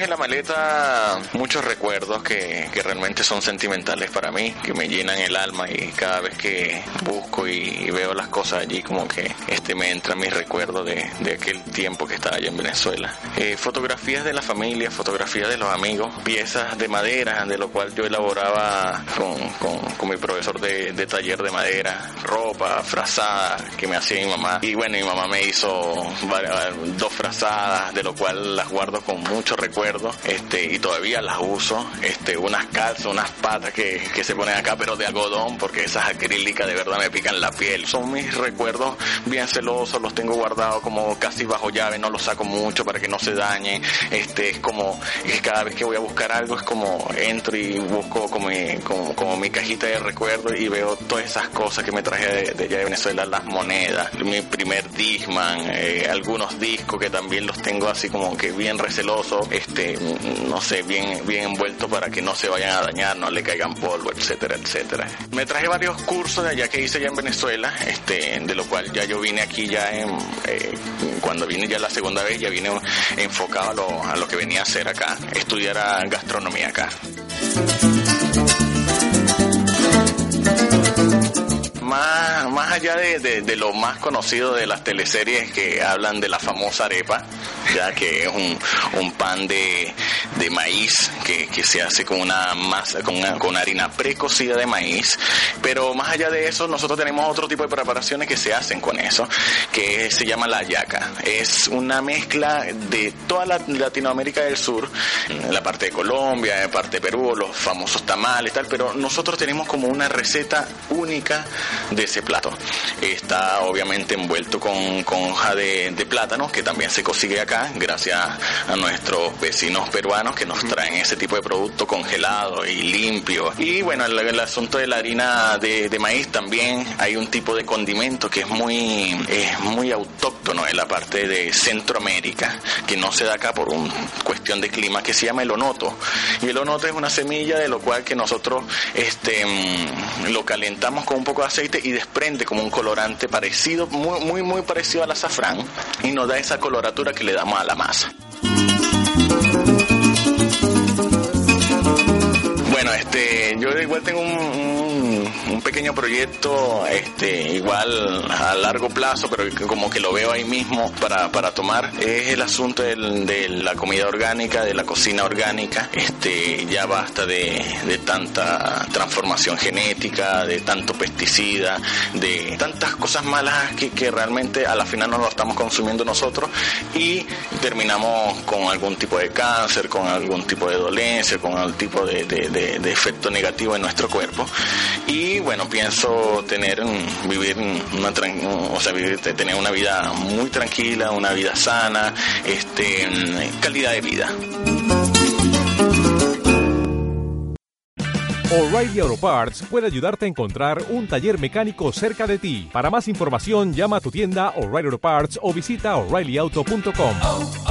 En la maleta muchos recuerdos que, que realmente son sentimentales para mí, que me llenan el alma y cada vez que busco y, veo las cosas allí como que este me entra mis recuerdos de, de aquel tiempo que estaba allá en Venezuela. Eh, fotografías de la familia, fotografías de los amigos, piezas de madera, de lo cual yo elaboraba con, con, con mi profesor de, de, taller de madera, ropa, frazada que me hacía mi mamá. Y bueno, mi mamá me hizo dos frazadas, de lo cual las guardo con mucho recuerdo este, y todavía las uso. Este, unas calzas, unas patas que, que se ponen acá, pero de algodón, porque esas acrílicas de verdad me pican la piel. Son mis recuerdos bien celosos, los tengo guardados como casi bajo llave, no los saco mucho para que no se dañen. Este, es como, es cada vez que voy a buscar algo, es como entro y busco como mi, como, mi cajita de recuerdos y veo todas esas cosas que me traje de, de allá de Venezuela, las monedas, mi primer Disman, eh, algunos discos que también los tengo así como que bien recelosos, este, no sé, bien, bien envueltos para que no se vayan a dañar, no le caigan polvo, etcétera, etcétera. Me traje varios cursos de allá que hice ya en Venezuela, este, de lo cual ya yo vine aquí ya en, eh, cuando vine ya la segunda vez, ya vine enfocado a lo, a lo que venía a hacer acá, estudiar gastronomía acá. Allá de, de, de, lo más conocido de las teleseries que hablan de la famosa arepa, ya que es un, un pan de, de maíz que, que, se hace con una masa, con, una, con harina precocida de maíz, pero más allá de eso nosotros tenemos otro tipo de preparaciones que se hacen con eso, que se llama la yaca. Es una mezcla de toda la Latinoamérica del Sur, la parte de Colombia, la parte de Perú, los famosos tamales, tal, pero nosotros tenemos como una receta única de ese plato. Está obviamente envuelto con, con hoja de, de, plátano, que también se consigue acá, gracias a nuestros vecinos peruanos que nos traen ese tipo de producto congelado y limpio. Y bueno, el, el asunto de la harina de, de, maíz también hay un tipo de condimento que es muy, es muy autóctono en la parte de Centroamérica, que no se da acá por una cuestión de clima, que se llama el onoto. Y el onoto es una semilla de lo cual que nosotros este, lo calentamos con un poco de aceite y desprende como un colorante parecido, muy, muy, muy parecido al azafrán y nos da esa coloratura que le damos a la masa. Bueno, este, yo igual tengo un, un, un, proyecto, este, igual a largo plazo, pero como que lo veo ahí mismo para, para tomar, es el asunto del, de la comida orgánica, de la cocina orgánica. Este, ya basta de, de tanta transformación genética, de tanto pesticida, de tantas cosas malas que, que realmente a la final no lo estamos consumiendo nosotros y terminamos con algún tipo de cáncer, con algún tipo de dolencia, con algún tipo de, de, de de, efecto negativo en nuestro cuerpo. Y bueno, pienso tener, vivir una, o sea, vivir, tener una vida muy tranquila, una vida sana, este, calidad de vida. O'Reilly Auto Parts puede ayudarte a encontrar un taller mecánico cerca de ti. Para más información, llama a tu tienda O'Reilly Auto Parts o visita oreillyauto.com.